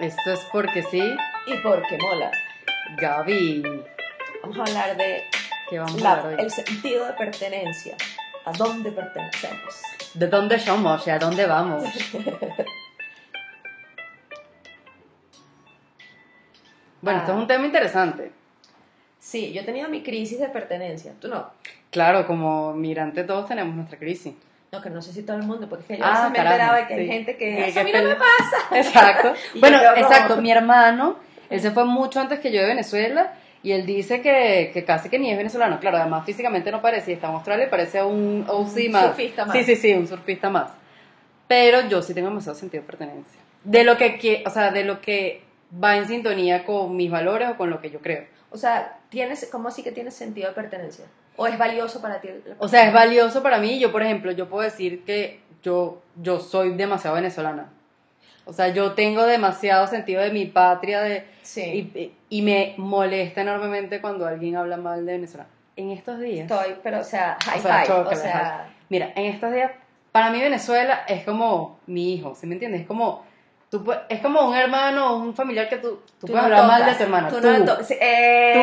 Esto es porque sí, y porque mola. Gaby. Vamos a hablar de ¿Qué vamos a la- hablar hoy? el sentido de pertenencia. ¿A dónde pertenecemos? ¿De dónde somos y a dónde vamos? Bueno, esto es un tema interesante. Sí, yo he tenido mi crisis de pertenencia. ¿Tú no? Claro, como migrante todos tenemos nuestra crisis. No, que no sé si todo el mundo, porque es que yo Ah, a veces me he carajo, enterado de que hay gente que... "Eso a mí no me pasa. Exacto. Y bueno, como- exacto. Mi hermano, él se fue mucho antes que yo de Venezuela y él dice que, que casi que ni es venezolano. Claro, además físicamente no parecía, está en Australia y parece un OC Un más. surfista más. Sí, sí, sí, un surfista más. Pero yo sí tengo demasiado sentido de pertenencia. De lo que, o sea, de lo que va en sintonía con mis valores o con lo que yo creo. O sea, ¿tienes, ¿cómo así que tienes sentido de pertenencia? ¿O es valioso para ti? O sea, es valioso para mí. Yo, por ejemplo, yo puedo decir que yo, yo soy demasiado venezolana. O sea, yo tengo demasiado sentido de mi patria, de, Sí. y, y me molesta enormemente cuando alguien habla mal de Venezuela. En estos días, Estoy, pero o sea, high O sea, five. o sea, mira, en estos días, para mí Venezuela es como mi hijo, ¿sí me entiendes? Es como, tú, es como un hermano o un familiar que tú, tú, tú puedes no hablar mal de tocas, tu hermana. Tú, Tú, no to- sí,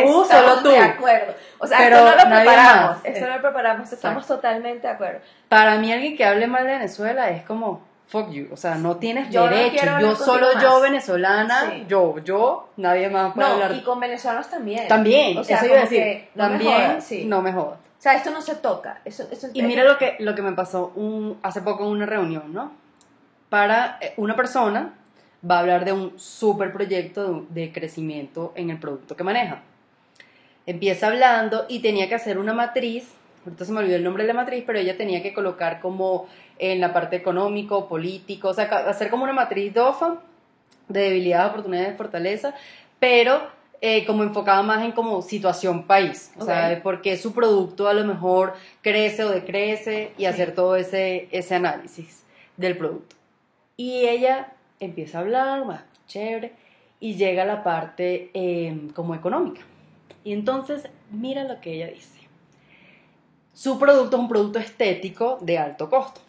Tú, solo tú. De acuerdo. O sea, Pero esto no lo nadie preparamos. más. Esto no lo preparamos. Estamos totalmente de acuerdo. Para mí alguien que hable mal de Venezuela es como, fuck you, o sea, no tienes Yo no derecho. hablar yo solo más. yo venezolana, Sí. yo, yo, nadie más puede No, hablar. y con venezolanos también. También, O sea, eso iba a decir, no me también jodas, sí. no me jodas. O sea, esto no se toca. Eso, eso Y mira lo que, lo que me pasó un, hace poco en una reunión, ¿no? Para eh, una persona va a hablar de un super proyecto de, crecimiento en el producto que maneja. Empieza hablando y tenía que hacer una matriz, ahorita se me olvidó el nombre de la matriz, pero ella tenía que colocar como en la parte económico, político, o sea, hacer como una matriz DOFA de debilidad, oportunidades, fortaleza, pero eh, como enfocada más en como situación país, o sea, Ok. de por qué su producto a lo mejor crece o decrece y hacer todo ese, ese análisis del producto. Y ella empieza a hablar, más chévere, y llega a la parte eh, como económica. Y entonces, mira lo que ella dice. Su producto es un producto estético de alto costo.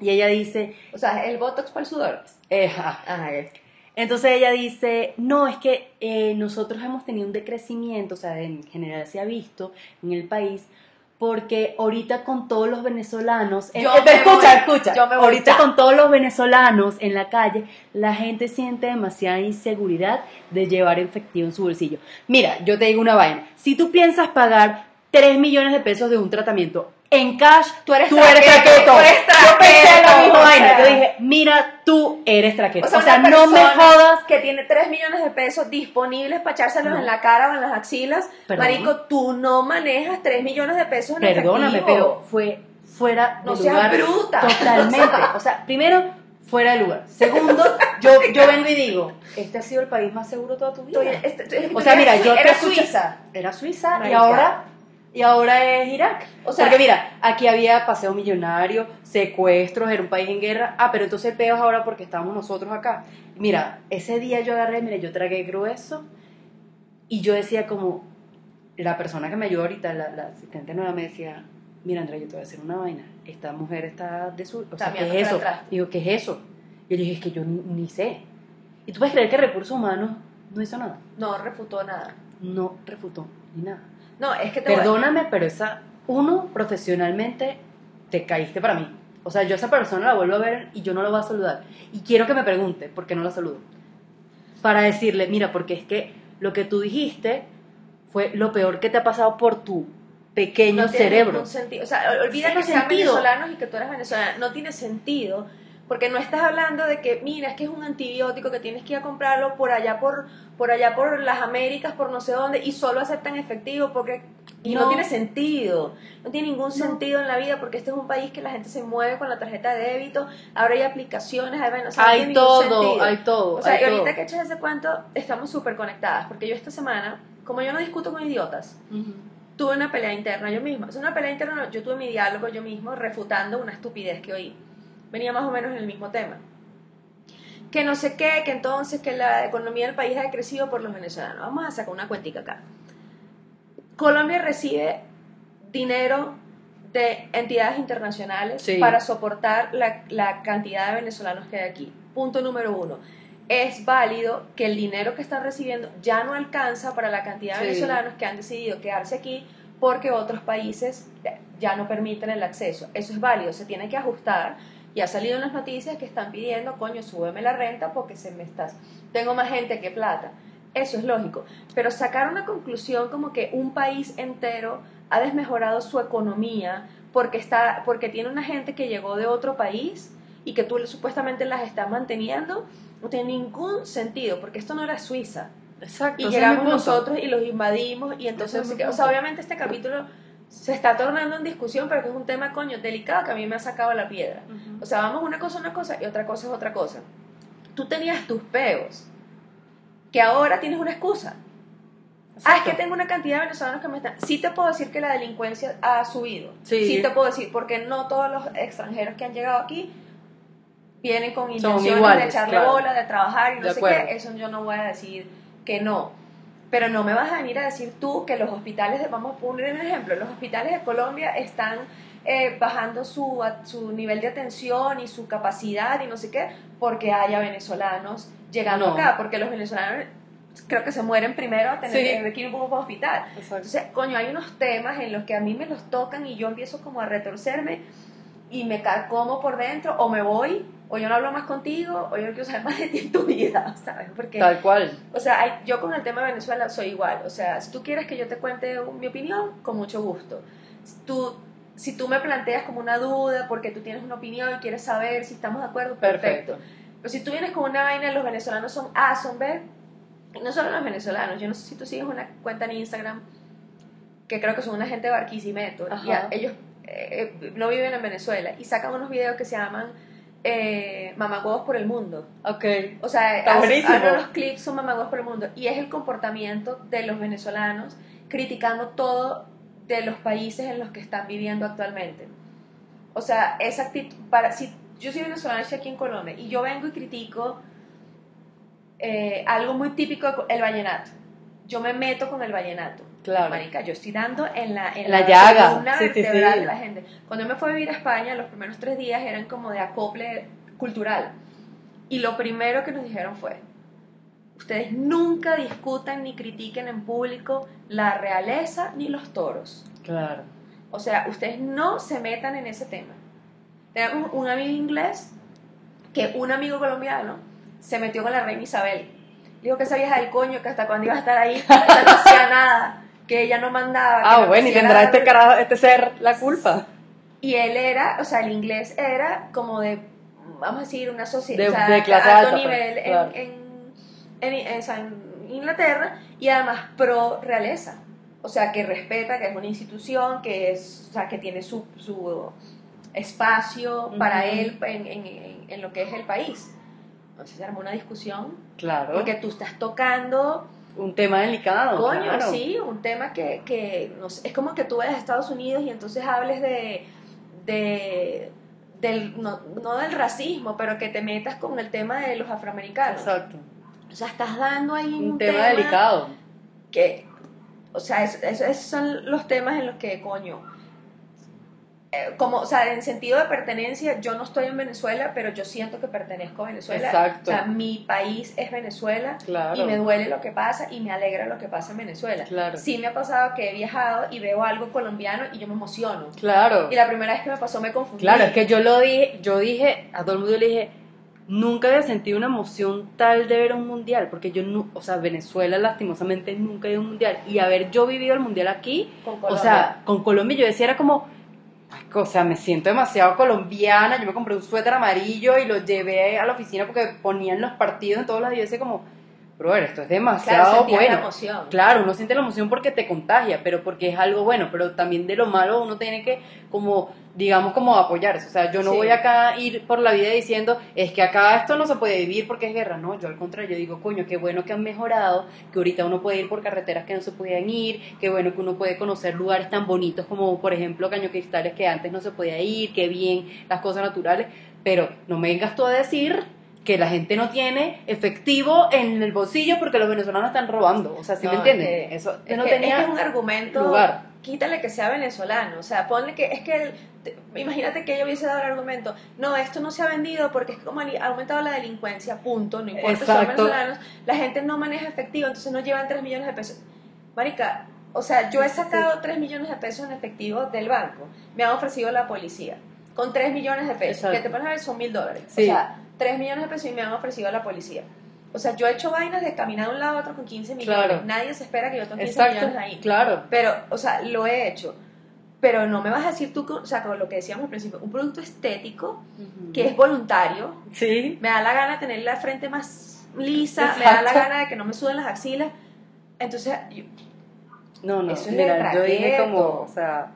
Y ella dice, O sea, el botox para el sudor. eh, Ajá, es. entonces ella dice, no, es que eh, nosotros hemos tenido un decrecimiento, o sea, en general se ha visto en el país, porque ahorita con todos los venezolanos, en- Yo eh, me escucha, voy, escucha, ahorita ya. con todos los venezolanos en la calle, la gente siente demasiada inseguridad de llevar efectivo en su bolsillo. Mira, yo te digo una vaina, si tú piensas pagar 3 millones de pesos de un tratamiento en cash, Tú eres traqueto. traqueto, tú eres Yo pensé la traqueto, misma vaina, yo dije, mira, tú eres traqueto. O sea, O sea, no me jodas Que tiene 3 millones de pesos disponibles para echárselos No. en la cara o en las axilas. Perdón. Marico, tú no manejas 3 millones de pesos en Perdóname, efectivo. pero fue fuera de No seas lugar. bruta. Totalmente. O sea, primero, fuera de lugar. Segundo, yo, yo vengo y digo, este ha sido el país más seguro toda tu vida. Estoy- este- este- o sea, mira, yo era Suiza. Era Suiza y Marica. ahora, y ahora es Irak. O sea- Porque mira, aquí había paseo millonario, secuestros, era un país en guerra. Ah, pero entonces el peo es ahora porque estamos nosotros acá. Mira, ese día yo agarré, mira, yo tragué grueso y yo decía como, la persona que me ayudó ahorita, la, la asistente nueva, me decía, mira Andrea, yo te voy a decir una vaina, esta mujer está de sur, o sea, ¿qué es eso? Digo, ¿qué es eso? Y yo le dije, es que yo ni, ni sé. ¿Y tú puedes creer que Recursos Humanos no hizo nada? No refutó nada. No refutó ni nada. No, es que te voy- Perdóname, pero esa, uno, profesionalmente, te caíste para mí. O sea, yo a esa persona la vuelvo a ver y yo no la voy a saludar. Y quiero que me pregunte por qué no la saludo. Para decirle, mira, porque es que lo que tú dijiste fue lo peor que te ha pasado por tu pequeño no tiene cerebro. sentido. O sea, olvida Cero que sean venezolanos y que tú eres venezolana. No tiene sentido. Porque no estás hablando de que, mira, es que es un antibiótico que tienes que ir a comprarlo por allá por, por allá por las Américas, por no sé dónde, y solo aceptan efectivo porque y no, No. tiene sentido. No tiene ningún sentido en la vida porque este es un país que la gente se mueve con la tarjeta de débito, ahora hay aplicaciones, hay, vainas, o sea, no hay ningún todo, hay todo. O sea, hay y ahorita todo. que echas ese cuento, estamos súper conectadas, porque yo esta semana, como yo no discuto con idiotas, Ujú. tuve una pelea interna yo misma. Es una pelea interna, no, yo tuve mi diálogo yo mismo refutando una estupidez que oí. Venía más o menos en el mismo tema. Que no sé qué, que entonces que la economía del país ha crecido por los venezolanos. Vamos a sacar una cuentica acá. Colombia recibe dinero de entidades internacionales Sí. para soportar la, la cantidad de venezolanos que hay aquí. Punto número uno. es válido que el dinero que están recibiendo ya no alcanza para la cantidad de Sí. venezolanos que han decidido quedarse aquí porque otros países ya no permiten el acceso. Eso es válido, se tiene que ajustar. Y ha salido en las noticias que están pidiendo, coño, súbeme la renta porque se me estás. Tengo más gente que plata. Eso es lógico. Pero sacar una conclusión como que un país entero ha desmejorado su economía porque, está, porque tiene una gente que llegó de otro país y que tú supuestamente las estás manteniendo, no tiene ningún sentido, porque esto no era Suiza. Exacto. Y llegamos nosotros y los invadimos y entonces, o sea, obviamente este capítulo se está tornando en discusión, pero que es un tema, coño, delicado que a mí me ha sacado la piedra. Ujú. O sea, vamos una cosa una cosa y otra cosa es otra cosa. Tú tenías tus peos, que ahora tienes una excusa. Ah, es que tengo una cantidad de venezolanos que me están... Sí te puedo decir que la delincuencia ha subido. Sí. te puedo decir, porque no todos los extranjeros que han llegado aquí vienen con intenciones de echarle claro. bola, de trabajar y no De sé acuerdo. qué. Eso yo no voy a decir que no. Pero no me vas a venir a decir tú que los hospitales, de- vamos a poner un ejemplo, los hospitales de Colombia están eh, bajando su, su nivel de atención y su capacidad y no sé qué, porque haya venezolanos llegando No. acá, porque los venezolanos creo que se mueren primero a tener Sí. que ir un a hospital. Exacto. Entonces, coño, hay unos temas en los que a mí me los tocan y yo empiezo como a retorcerme y me carcomo por dentro, o me voy, o yo no hablo más contigo, o yo no quiero saber más de ti en tu vida, ¿sabes? Porque, Tal cual. o sea, hay- yo con el tema de Venezuela soy igual. O sea, si tú quieres que yo te cuente un- mi opinión, con mucho gusto. Si tú, si tú me planteas como una duda porque tú tienes una opinión y quieres saber si estamos de acuerdo, perfecto. Perfecto. Pero si tú vienes con una vaina, los venezolanos son A, son B, y no solo los venezolanos, yo no sé si tú sigues una cuenta en Instagram que creo que son una gente de Barquisimeto, y a- ellos eh, eh, no viven en Venezuela, y sacan unos videos que se llaman eh, Mamagüevos por el Mundo. Ok. O sea, hacen los clips son mamagüevos por el mundo, y es el comportamiento de los venezolanos criticando todo de los países en los que están viviendo actualmente. O sea, esa actitud, para, si yo soy venezolana, estoy aquí en Colombia, y yo vengo y critico eh, algo muy típico, el vallenato. Yo me meto con el vallenato. Claro. Marica, yo estoy dando en la, en La llaga. columna Sí, sí, sí. de la gente. Cuando yo me fui a vivir a España, los primeros tres días eran como de acople cultural. Y lo primero que nos dijeron fue, ustedes nunca discutan ni critiquen en público la realeza ni los toros. Claro. O sea, ustedes no se metan en ese tema. Tenemos un amigo inglés que un amigo colombiano se metió con la reina Isabel. Dijo que esa vieja del coño, que hasta cuando iba a estar ahí, no hacía nada, que ella no mandaba. Ah, no bueno, y tendrá este carajo, este ser la culpa. Y él era, o sea, el inglés era como de, vamos a decir, una sociedad De- o sea, de clase alto alta, pues, nivel en- claro. en, en, en- o sea, en Inglaterra y además pro realeza. O sea, que respeta, que es una institución, que es, o sea, que tiene su, su espacio para él en, en- en- en lo que es el país. Entonces se armó una discusión Claro. porque tú estás tocando un tema delicado. Coño, claro. sí, un tema que, que no sé, es como que tú vayas a Estados Unidos y entonces hables de, de del, no, no del racismo, pero que te metas con el tema de los afroamericanos. Exacto. O sea, estás dando ahí un, Un tema delicado. que, o sea, es- es- esos son los temas en los que, coño, eh, como, o sea, en sentido de pertenencia, yo no estoy en Venezuela, pero yo siento que pertenezco a Venezuela. Exacto. O sea, mi país es Venezuela Claro. y me duele lo que pasa y me alegra lo que pasa en Venezuela. Claro. Sí me ha pasado que he viajado y veo algo colombiano y yo me emociono. Claro. Y la primera vez que me pasó me confundí. Claro, es que yo lo dije, yo dije, a todo el mundo le dije, nunca había sentido una emoción tal de ver un mundial, porque yo, no, o sea, Venezuela lastimosamente nunca ha ido a un mundial, y haber yo vivido el mundial aquí, Con o sea, con Colombia yo decía, era como, o sea, me siento demasiado colombiana, yo me compré un suéter amarillo y lo llevé a la oficina porque ponían los partidos en todos los días, y como, brother, esto es claro, demasiado sentías bueno. la emoción. Claro, uno siente la emoción porque te contagia, pero porque es algo bueno, pero también de lo malo uno tiene que como digamos como apoyarse, o sea, yo no Sí. voy acá a ir por la vida diciendo, es que acá esto no se puede vivir porque es guerra, no, yo al contrario, yo digo, coño, qué bueno que han mejorado, que ahorita uno puede ir por carreteras que no se podían ir, qué bueno que uno puede conocer lugares tan bonitos como por ejemplo Caño Cristales que antes no se podía ir, qué bien las cosas naturales, pero no me vengas tú a decir que la gente no tiene efectivo en el bolsillo porque los venezolanos están robando. O sea, ¿sí me No, entienden? es que- Eso Es no que- tenía es que es un argumento. lugar. Quítale que sea venezolano. O sea, ponle que. Es que. el- te- imagínate que ella hubiese dado el argumento. No, esto no se ha vendido porque es como ha aumentado la delincuencia, punto. No importa si son venezolanos. La gente no maneja efectivo, entonces no llevan 3 millones de pesos. Marica, o sea, yo he sacado 3 millones de pesos en efectivo del banco. Me han ofrecido la policía. Con 3 millones de pesos. Exacto. Que te pones a ver son mil dólares. Sí. O sea, 3 millones de pesos y me han ofrecido la policía. O sea, yo he hecho vainas de caminar de un lado a otro con 15 millones. Claro. Nadie se espera que yo tenga 15 Exacto, millones ahí. claro. Pero, o sea, lo he hecho. Pero no me vas a decir tú, o sea, con lo que decíamos al principio, un producto estético que es voluntario, Sí, me da la gana de tener la frente más lisa, me da la gana de que no me suden las axilas. Entonces, yo- No, no, Eso es mira, yo dije como, o sea,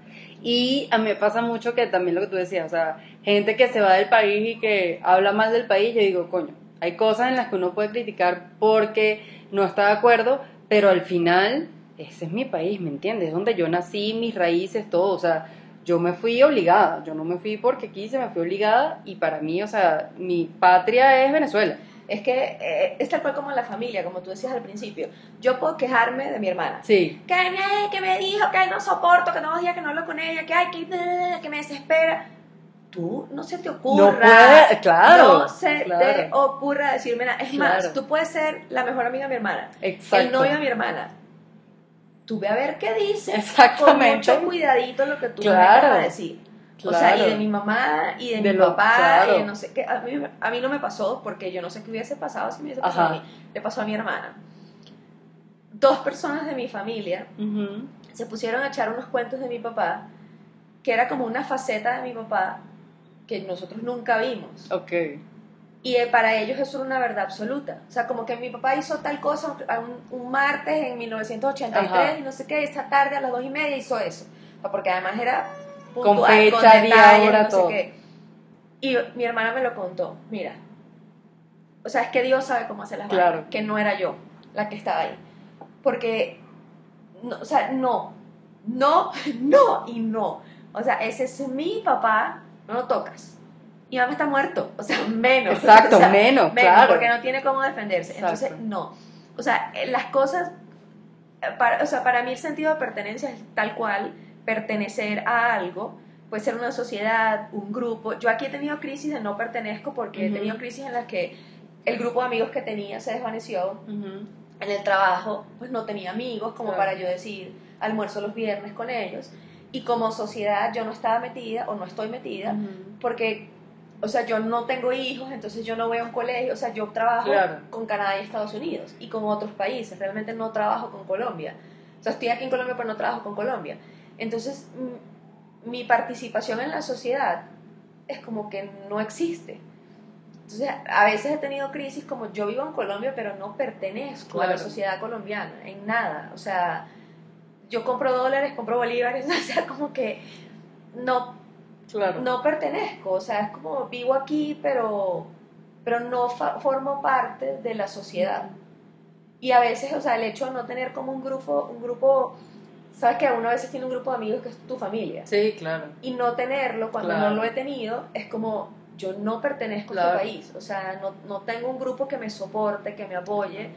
y a mí me pasa mucho que también lo que tú decías, o sea, gente que se va del país y que habla mal del país, yo digo, coño, hay cosas en las que uno puede criticar porque no está de acuerdo, pero al final, ese es mi país, ¿me entiendes? Es donde yo nací, mis raíces, todo, o sea, yo me fui obligada, yo no me fui porque quise, me fui obligada y para mí, o sea, mi patria es Venezuela. Es que eh, es tal cual como la familia, como tú decías al principio. Yo puedo quejarme de mi hermana. Sí, que me, que me dijo que no soporto, que los días que no hablo con ella, que, ay, que, que me desespera. Tú no se te ocurra. No puede- claro, No se te claro. ocurra decirme nada. Es Claro. más, tú puedes ser la mejor amiga de mi hermana, exacto. el novio de mi hermana. Tú ve a ver qué dice. Exactamente. Con mucho cuidadito lo que tú Claro. vas a decir. O sea, y de mi mamá, y de, De mi lo- papá, claro. y de no sé qué. A mí, a mí no me pasó, porque yo no sé qué hubiese pasado si me hubiese pasado Ajá. a mí. Le pasó a mi hermana. Dos personas de mi familia se pusieron a echar unos cuentos de mi papá, que era como una faceta de mi papá que nosotros nunca vimos. Ok. Y eh, para ellos eso era una verdad absoluta. O sea, como que mi papá hizo tal cosa un, un martes en 1983 Ajá. y no sé qué, y esta tarde a las dos y media hizo eso. Porque además era Con puntual, fecha, día, detalles, hora, no sé todo. qué. Y mi hermana me lo contó. Mira, o sea, es que Dios sabe cómo hacer las Claro. vainas, que no era yo la que estaba ahí. Porque, no, o sea, no, no, no y no. O sea, ese es mi papá, no lo tocas. Mi mamá está muerto, o sea, menos. Exacto, O sea, menos, claro. porque no tiene cómo defenderse. Exacto. Entonces, no. O sea, eh, las cosas, eh, para, o sea, para mí el sentido de pertenencia es tal cual pertenecer a algo, puede ser una sociedad, un grupo. Yo aquí he tenido crisis de no pertenezco porque he Ujú. tenido crisis en las que el grupo de amigos que tenía se desvaneció. Ujú. En el trabajo, pues no tenía amigos como Claro. para yo decir almuerzo los viernes con ellos. Y como sociedad yo no estaba metida o no estoy metida Ujú. porque, o sea, yo no tengo hijos, entonces yo no voy a un colegio, o sea, yo trabajo Claro. con Canadá y Estados Unidos y con otros países, realmente no trabajo con Colombia. O sea, estoy aquí en Colombia, pero no trabajo con Colombia. Entonces, mi participación en la sociedad es como que no existe. Entonces, a veces he tenido crisis como yo vivo en Colombia, pero no pertenezco a la sociedad colombiana, en nada. O sea, yo compro dólares, compro bolívares, o sea, como que no Claro. no pertenezco, o sea, es como vivo aquí, pero, pero no formo parte de la sociedad. Y a veces, o sea, el hecho de no tener como un grupo, un grupo, sabes que uno a veces tiene un grupo de amigos que es tu familia, Sí, claro. y no tenerlo cuando Claro. no lo he tenido es como yo no pertenezco a Claro. este país, o sea, no, no tengo un grupo que me soporte, que me apoye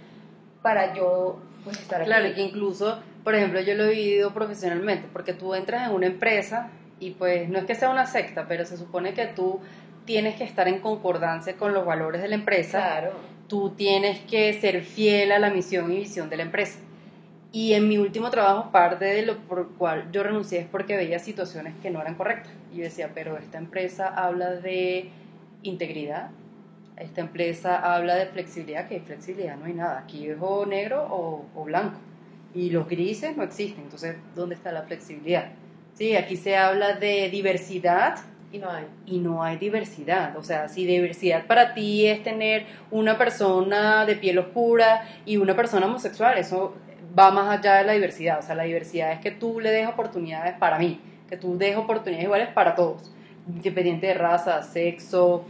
para yo pues estar aquí. Claro, que incluso, por ejemplo, yo lo he vivido profesionalmente, porque tú entras en una empresa y pues no es que sea una secta, pero se supone que tú tienes que estar en concordancia con los valores de la empresa, Claro. tú tienes que ser fiel a la misión y visión de la empresa. Y en mi último trabajo, parte de lo por cual yo renuncié es porque veía situaciones que no eran correctas. Y yo decía, pero esta empresa habla de integridad, esta empresa habla de flexibilidad, que flexibilidad no hay nada. Aquí es o negro o, o blanco. Y los grises no existen. Entonces, ¿dónde está la flexibilidad? Sí, aquí se habla de diversidad Y no hay. y no hay diversidad. O sea, si diversidad para ti es tener una persona de piel oscura y una persona homosexual, eso va más allá de la diversidad. O sea, la diversidad es que tú le des oportunidades para mí, que tú des oportunidades iguales para todos, independiente de raza, sexo,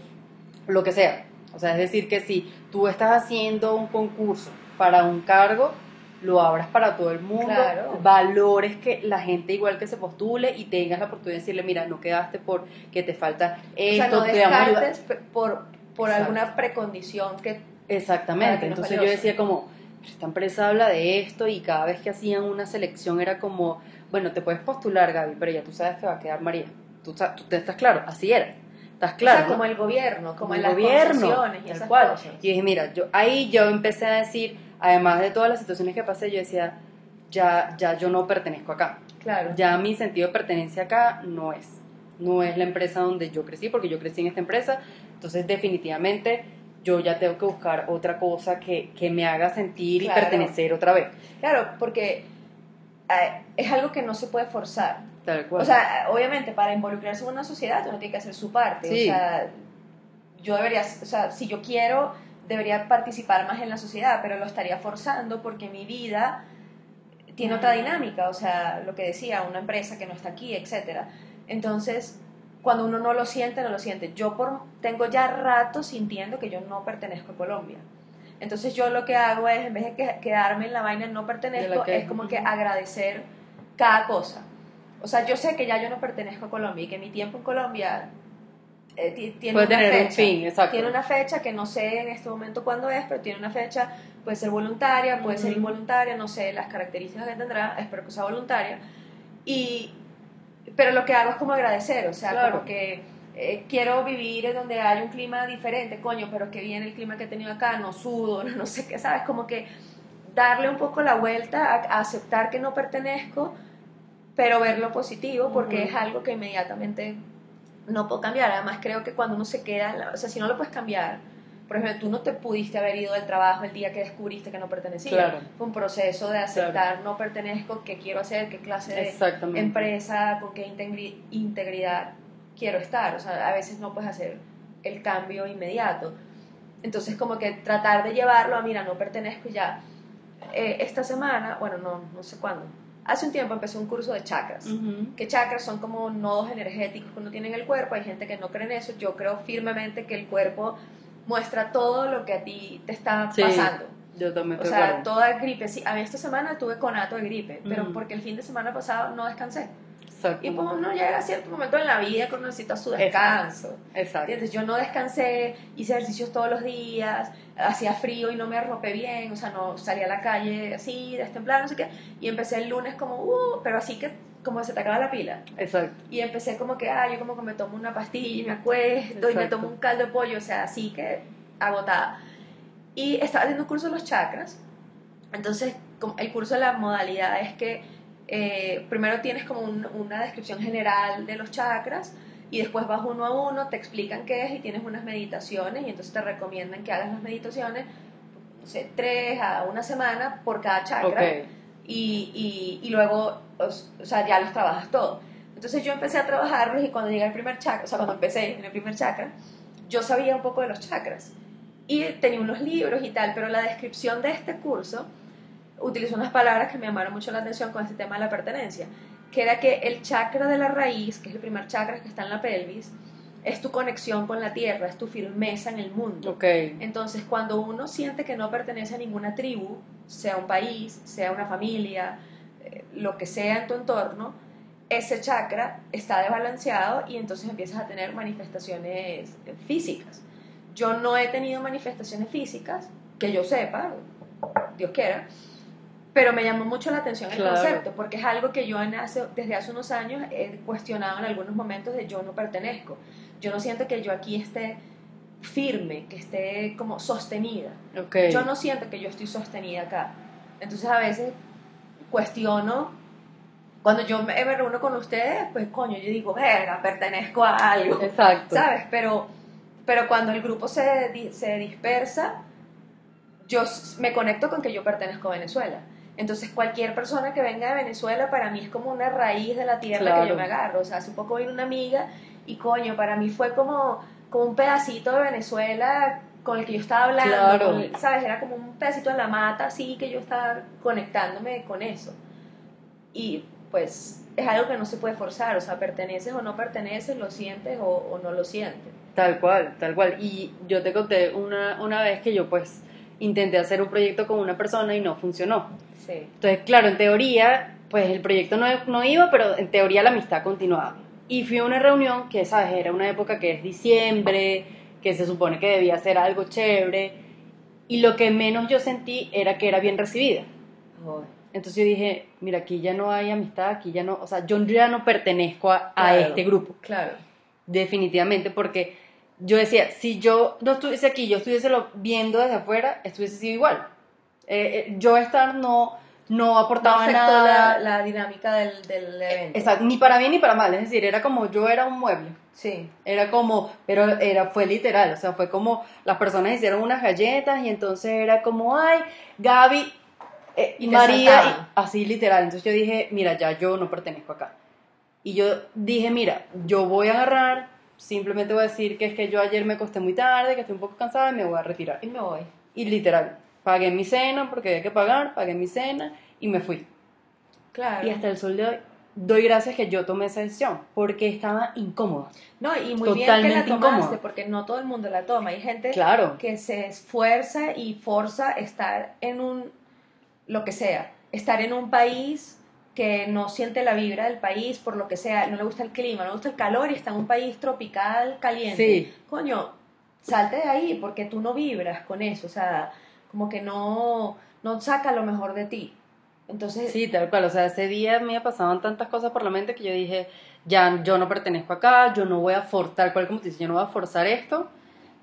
lo que sea. O sea, es decir, que si tú estás haciendo un concurso para un cargo, lo abras para todo el mundo, Claro. valores que la gente igual que se postule y tengas la oportunidad de decirle, mira, no quedaste por que te falta O sea, esto, no te vamos a por por Exacto. alguna precondición que... Exactamente, que entonces yo decía como, esta empresa habla de esto y cada vez que hacían una selección era como, bueno, te puedes postular Gaby, pero ya tú sabes que va a quedar María. Tú, te estás claro, así era. Estás claro. o sea, ¿no? como el gobierno, como, el las gobierno, y esas cual. cosas. Y dije, mira, yo ahí yo empecé a decir, además de todas las situaciones que pasé, yo decía, ya, ya yo no pertenezco acá. Claro. Ya mi sentido de pertenencia acá no es. No es la empresa donde yo crecí, porque yo crecí en esta empresa. Entonces, definitivamente, yo ya tengo que buscar otra cosa que, que me haga sentir Claro. y pertenecer otra vez. Claro, porque eh, es algo que no se puede forzar. Tal cual. O sea, obviamente para involucrarse en una sociedad uno tiene que hacer su parte. Sí. O sea, yo debería, o sea, si yo quiero, debería participar más en la sociedad, pero lo estaría forzando porque mi vida tiene otra dinámica. O sea, lo que decía, una empresa que no está aquí, etcétera. Entonces, cuando uno no lo siente, no lo siente. Yo por, tengo ya rato sintiendo que yo no pertenezco a Colombia. Entonces yo lo que hago es, en vez de que- quedarme en la vaina no pertenezco, que- es como que agradecer cada cosa. O sea, yo sé que ya yo no pertenezco a Colombia y que mi tiempo en Colombia eh, ti- tiene Puede una tener un fecha. fin, exacto. Tiene una fecha que no sé en este momento cuándo es, pero tiene una fecha, puede ser voluntaria, puede ser involuntaria, no sé las características que tendrá, espero que sea voluntaria. Y, pero lo que hago es como agradecer, o sea, Claro. como que eh, quiero vivir en donde hay un clima diferente, coño, pero que bien el clima que he tenido acá, no sudo, no sé qué, ¿sabes? Como que darle un poco la vuelta a, a aceptar que no pertenezco, pero ver lo positivo, porque es algo que inmediatamente no puedo cambiar. Además, creo que cuando uno se queda, en la- o sea, si no lo puedes cambiar, por ejemplo, tú no te pudiste haber ido del trabajo el día que descubriste que no pertenecías. Claro. Fue un proceso de aceptar, no pertenezco, qué quiero hacer, qué clase de empresa, con qué integri- integridad quiero estar. O sea, a veces no puedes hacer el cambio inmediato. Entonces, como que tratar de llevarlo a, mira, no pertenezco y ya. Eh, esta semana, bueno, no, no sé cuándo, hace un tiempo empecé un curso de chakras. Ujú. Que chakras son como nodos energéticos que uno tiene en el cuerpo. Hay gente que no cree en eso. Yo creo firmemente que el cuerpo muestra todo lo que a ti te está Sí. pasando. Yo también O sea, toda gripe. Sí, a mí esta semana tuve conato de gripe, pero Ujú. porque el fin de semana pasado no descansé. Exacto. Y pues uno llega a cierto momento en la vida que uno necesita su descanso. Exacto. ¿Entiendes? Yo no descansé, hice ejercicios todos los días, hacía frío y no me arropé bien, o sea, no salí a la calle así, destemplada, no sé qué. Y empecé el lunes como, uh, pero así que como se te acaba la pila. Exacto. Y empecé como que, ah, yo como que me tomo una pastilla y me acuesto y me Exacto. tomo un caldo de pollo, o sea, así que agotada. Y estaba haciendo un curso de los chakras. Entonces, el curso de la modalidad es que eh, primero tienes como un- una descripción general de los chakras y después vas uno a uno, te explican qué es y tienes unas meditaciones y entonces te recomiendan que hagas las meditaciones, no sé, tres a una semana por cada chakra Ok. y, y, y luego, o sea, ya los trabajas todos. Entonces yo empecé a trabajarlos y cuando llegué al primer chakra, o sea, cuando empecé en el primer chakra, yo sabía un poco de los chakras y tenía unos libros y tal, pero la descripción de este curso utilizó unas palabras que me llamaron mucho la atención con este tema de la pertenencia, que era que el chakra de la raíz, que es el primer chakra que está en la pelvis, es tu conexión con la tierra, es tu firmeza en el mundo. Ok. Entonces, cuando uno siente que no pertenece a ninguna tribu, sea un país, sea una familia, eh, lo que sea en tu entorno, ese chakra está desbalanceado y entonces empiezas a tener manifestaciones físicas. Yo no he tenido manifestaciones físicas, que yo sepa, Dios quiera, pero me llamó mucho la atención el Claro. concepto, porque es algo que yo hace- desde hace unos años he cuestionado en algunos momentos de yo no pertenezco. Yo no siento que yo aquí esté firme, que esté como sostenida. Ok. Yo no siento que yo estoy sostenida acá. Entonces a veces cuestiono, cuando yo me me reúno con ustedes, pues coño, yo digo, verga, pertenezco a algo. Exacto. ¿Sabes? Pero, pero cuando el grupo se, se dispersa, yo me conecto con que yo pertenezco a Venezuela. Entonces cualquier persona que venga de Venezuela para mí es como una raíz de la tierra que Claro. yo me agarro. O sea, hace poco vino una amiga y coño, para mí fue como, como un pedacito de Venezuela con el que yo estaba hablando, Claro. con ¿sabes? Era como un pedacito de la mata, así que yo estaba conectándome con eso. Y pues es algo que no se puede forzar, o sea, perteneces o no perteneces, lo sientes o, o no lo sientes. Tal cual, tal cual. Y yo te conté una, una vez que yo pues intenté hacer un proyecto con una persona y no funcionó. Sí. Entonces, claro, en teoría, pues el proyecto no, no iba, pero en teoría la amistad continuaba. Y fui a una reunión que, ¿sabes? Era una época que es diciembre, que se supone que debía ser algo chévere, y lo que menos yo sentí era que era bien recibida. Entonces yo dije, mira, aquí ya no hay amistad, aquí ya no, o sea, yo ya no pertenezco a, a Claro, este grupo, Claro. definitivamente, porque yo decía, si yo no estuviese aquí, yo estuviese lo- viendo desde afuera, estuviese sido igual. Eh, eh, yo estar no, no aportaba nada, la, la dinámica del, del evento. exacto, ni para bien ni para mal, es decir, era como yo era un mueble. Sí. Era como, pero era, fue literal, o sea, fue como las personas hicieron unas galletas y entonces era como, ay, Gaby, eh, Y María, y- así literal. Entonces yo dije, mira, ya yo no pertenezco acá. Y yo dije, mira, yo voy a agarrar, simplemente voy a decir que es que yo ayer me acosté muy tarde, que estoy un poco cansada y me voy a retirar. Y me voy. Y literal, pagué mi cena porque había que pagar, pagué mi cena y me fui. Claro. Y hasta el sol de hoy doy gracias que yo tomé esa decisión porque estaba incómoda. No, y muy bien que Totalmente la tomaste, incómoda. porque no todo el mundo la toma. Hay gente Claro. que se esfuerza y forza estar en un, lo que sea, estar en un país que no siente la vibra del país por lo que sea, no le gusta el clima, no le gusta el calor y está en un país tropical caliente. Sí. Coño, salte de ahí porque tú no vibras con eso, o sea, como que no, no saca lo mejor de ti. Entonces, Sí, tal cual. O sea, ese día me pasaban tantas cosas por la mente que yo dije, ya yo no pertenezco acá, yo no voy a forzar, cual como te dice, yo no voy a forzar esto.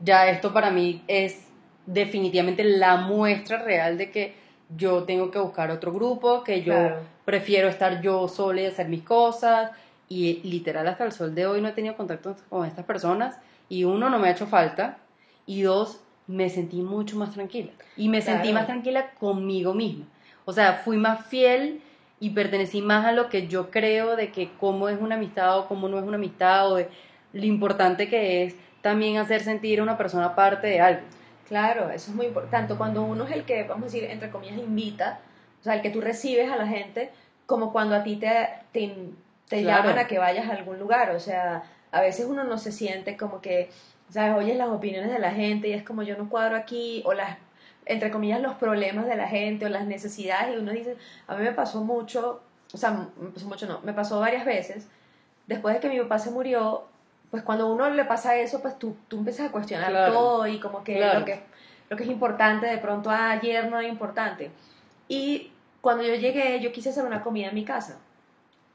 Ya esto para mí es definitivamente la muestra real de que yo tengo que buscar otro grupo, que yo Claro. prefiero estar yo sola y hacer mis cosas. Y literal hasta el sol de hoy no he tenido contacto con estas personas. Y uno, no me ha hecho falta. Y dos, me sentí mucho más tranquila. Y me sentí más tranquila conmigo misma. O sea, fui más fiel y pertenecí más a lo que yo creo de que cómo es una amistad o cómo no es una amistad o de lo importante que es también hacer sentir a una persona parte de algo. Claro, eso es muy importante. Cuando uno es el que, vamos a decir, entre comillas, invita, o sea, el que tú recibes a la gente, como cuando a ti te, te, te Claro. llaman a que vayas a algún lugar. O sea, a veces uno no se siente como que, ¿sabes? Oyes las opiniones de la gente y es como yo no cuadro aquí, o las, entre comillas, los problemas de la gente o las necesidades, y uno dice, a mí me pasó mucho, o sea, me pasó mucho, no, me pasó varias veces, después de que mi papá se murió, pues cuando uno le pasa eso, pues tú, tú empiezas a cuestionar Claro. todo y como que Claro. lo que lo que es importante, de pronto ah, ayer no era importante. Y cuando yo llegué, yo quise hacer una comida en mi casa,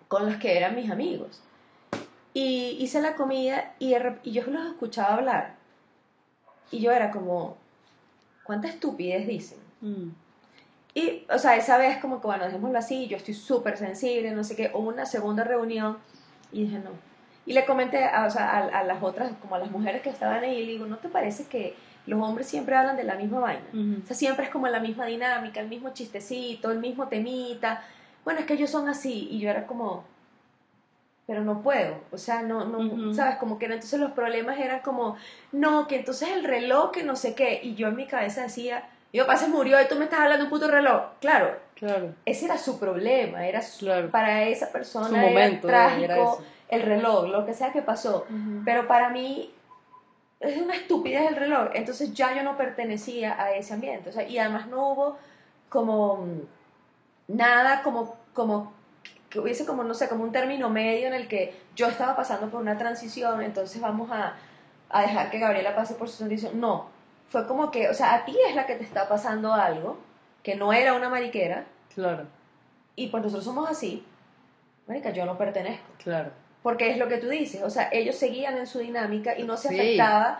con los que eran mis amigos. Y hice la comida y, de rep- y yo los escuchaba hablar. Y yo era como, ¿cuánta estupidez dicen? Y, o sea, esa vez como que, bueno, dejémoslo así, yo estoy súper sensible, no sé qué, hubo una segunda reunión y dije, no. Y le comenté a, o sea, a, a las otras, como a las mujeres que estaban ahí, y le digo, ¿no te parece que los hombres siempre hablan de la misma vaina? Ujú. O sea, siempre es como la misma dinámica, el mismo chistecito, el mismo temita. Bueno, es que ellos son así. Y yo era como, pero no puedo. O sea, no, no. ¿sabes? Como que entonces los problemas eran como, no, que entonces el reloj, que no sé qué. Y yo en mi cabeza decía, papá se murió y tú me estás hablando de un puto reloj. Claro, Claro, ese era su problema, era su- Claro. para esa persona Su era momento, trágico era eso. el reloj, lo que sea que pasó. Pero para mí es una estupidez el reloj. Entonces ya yo no pertenecía a ese ambiente. O sea, y además no hubo como nada como, como que hubiese como, no sé, como un término medio en el que yo estaba pasando por una transición, entonces vamos a, a dejar que Gabriela pase por su transición. No, fue como que, o sea, a ti es la que te está pasando algo, que no era una mariquera, claro, y pues nosotros somos así. Marica, yo no pertenezco. claro. Porque es lo que tú dices, o sea, ellos seguían en su dinámica y no se Sí. afectaba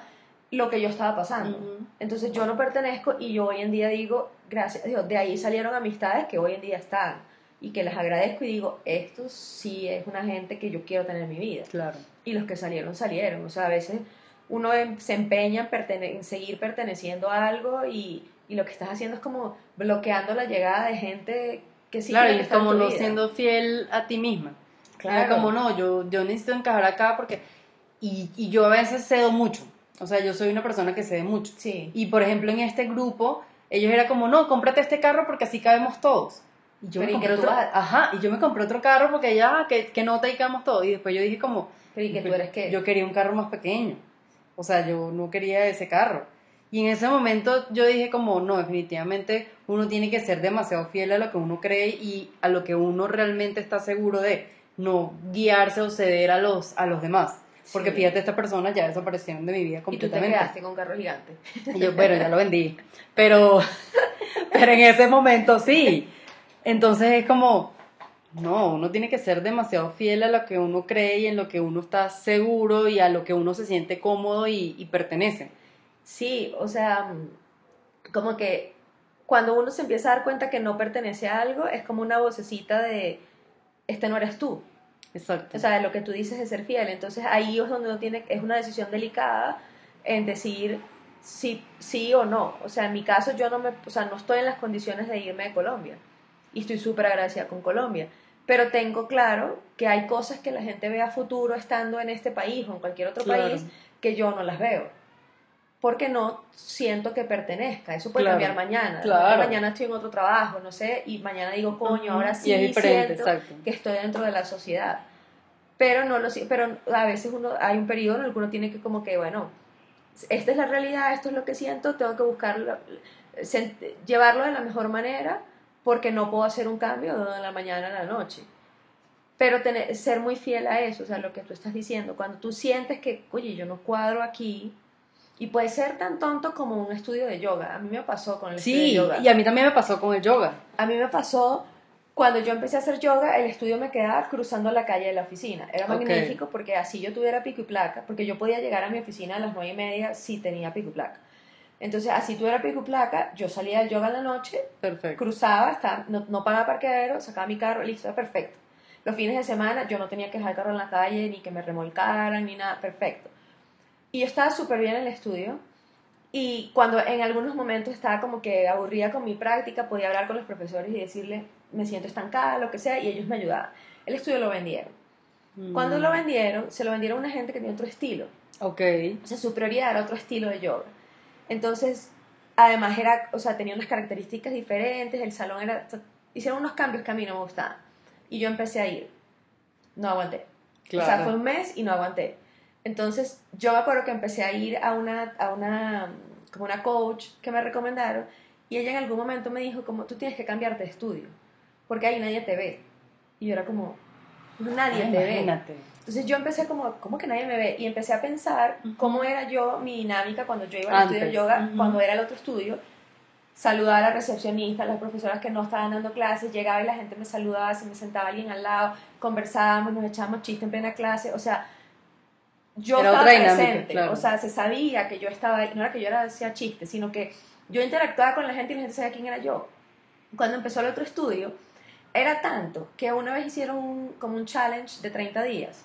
lo que yo estaba pasando. Entonces yo no pertenezco y yo hoy en día digo, gracias a Dios, de ahí salieron amistades que hoy en día están y que les agradezco y digo, esto sí es una gente que yo quiero tener en mi vida. Claro. Y los que salieron, salieron. O sea, a veces uno em- se empeña en, pertene- en seguir perteneciendo a algo y, y lo que estás haciendo es como bloqueando la llegada de gente que sí claro, y es como no vida. siendo fiel a ti misma. Claro. Era como, no, yo, yo necesito encajar acá porque... Y, y yo a veces cedo mucho. O sea, yo soy una persona que cede mucho. Sí. Y por ejemplo, en este grupo, ellos era como, no, cómprate este carro porque así cabemos todos. Y yo, Pero me ¿y compré otro, vas ajá, y yo me compré otro carro porque ya, que, que nota y todos. Y después yo dije como, Pero y que tú eres que... yo quería un carro más pequeño. O sea, yo no quería ese carro. Y en ese momento yo dije como, no, definitivamente uno tiene que ser demasiado fiel a lo que uno cree y a lo que uno realmente está seguro de, no guiarse o ceder a los, a los demás. Porque Sí. fíjate, estas personas ya desaparecieron de mi vida Y tú te completamente. quedaste con carro gigante. Y yo, bueno, ya lo vendí. Pero, pero en ese momento sí. Entonces es como, no, uno tiene que ser demasiado fiel a lo que uno cree y en lo que uno está seguro y a lo que uno se siente cómodo y, y pertenece. Sí, o sea, como que cuando uno se empieza a dar cuenta que no pertenece a algo, es como una vocecita de, este no eres tú. Exacto. O sea, lo que tú dices de ser fiel. Entonces ahí es donde uno tiene, es una decisión delicada en decir sí, sí o no. O sea, en mi caso yo no me, o sea, no estoy en las condiciones de irme de Colombia. Y estoy súper agradecida con Colombia. Pero tengo claro que hay cosas que la gente ve a futuro estando en este país o en cualquier otro Claro. país que yo no las veo. Porque no siento que pertenezca. Eso puede Claro. cambiar mañana. Claro. Mañana estoy en otro trabajo, no sé, y mañana digo, coño, ahora sí siento exacto. que estoy dentro de la sociedad. Pero no lo pero a veces uno hay un periodo en el que uno tiene que como que bueno, esta es la realidad, esto es lo que siento, tengo que buscarlo llevarlo de la mejor manera porque no puedo hacer un cambio de la mañana a la noche. Pero tener, ser muy fiel a eso, o sea, lo que tú estás diciendo, cuando tú sientes que, oye, yo no cuadro aquí, y puede ser tan tonto como un estudio de yoga. A mí me pasó con el estudio de Sí, yoga. y a mí también me pasó con el yoga. A mí me pasó cuando yo empecé a hacer yoga, el estudio me quedaba cruzando la calle de la oficina. Era magnífico porque así yo tuviera pico y placa, porque yo podía llegar a mi oficina a las nueve y media si tenía pico y placa. Entonces, así tuviera pico y placa, yo salía del yoga en la noche, Perfecto. cruzaba, estaba, no, no pagaba parqueadero, sacaba mi carro, listo, era perfecto. Los fines de semana yo no tenía que dejar el carro en la calle, ni que me remolcaran, ni nada, perfecto. Y yo estaba súper bien en el estudio. Y cuando en algunos momentos estaba como que aburrida con mi práctica, podía hablar con los profesores y decirle, me siento estancada, lo que sea, y ellos me ayudaban. El estudio lo vendieron. Cuando Mm, lo vendieron, se lo vendieron a una gente que tenía otro estilo. Ok. O sea, su prioridad era otro estilo de yoga. Entonces, además era, o sea, tenía unas características diferentes, el salón era, hicieron unos cambios que a mí no me gustaban. Y yo empecé a ir. No aguanté. O sea, Claro. fue un mes y no aguanté. Entonces, yo me acuerdo que empecé a ir a una, a una, como una coach que me recomendaron y ella en algún momento me dijo como, tú tienes que cambiarte de estudio, porque ahí nadie te ve. Y yo era como, nadie Ay, te ve. Imagínate. Entonces yo empecé como, ¿cómo que nadie me ve? Y empecé a pensar cómo era yo, mi dinámica cuando yo iba al estudio de Antes, yoga, ujú. cuando era el otro estudio. Saludaba a la recepcionista, a las profesoras que no estaban dando clases, llegaba y la gente me saludaba, se me sentaba alguien al lado, conversábamos, nos echábamos chistes en plena clase, o sea, yo Era estaba presente, claro. o sea, se sabía que yo estaba ahí, no era que yo era hacía chistes, sino que yo interactuaba con la gente y la gente sabía quién era yo. Cuando empezó el otro estudio, era tanto que una vez hicieron un- como un challenge de 30 días,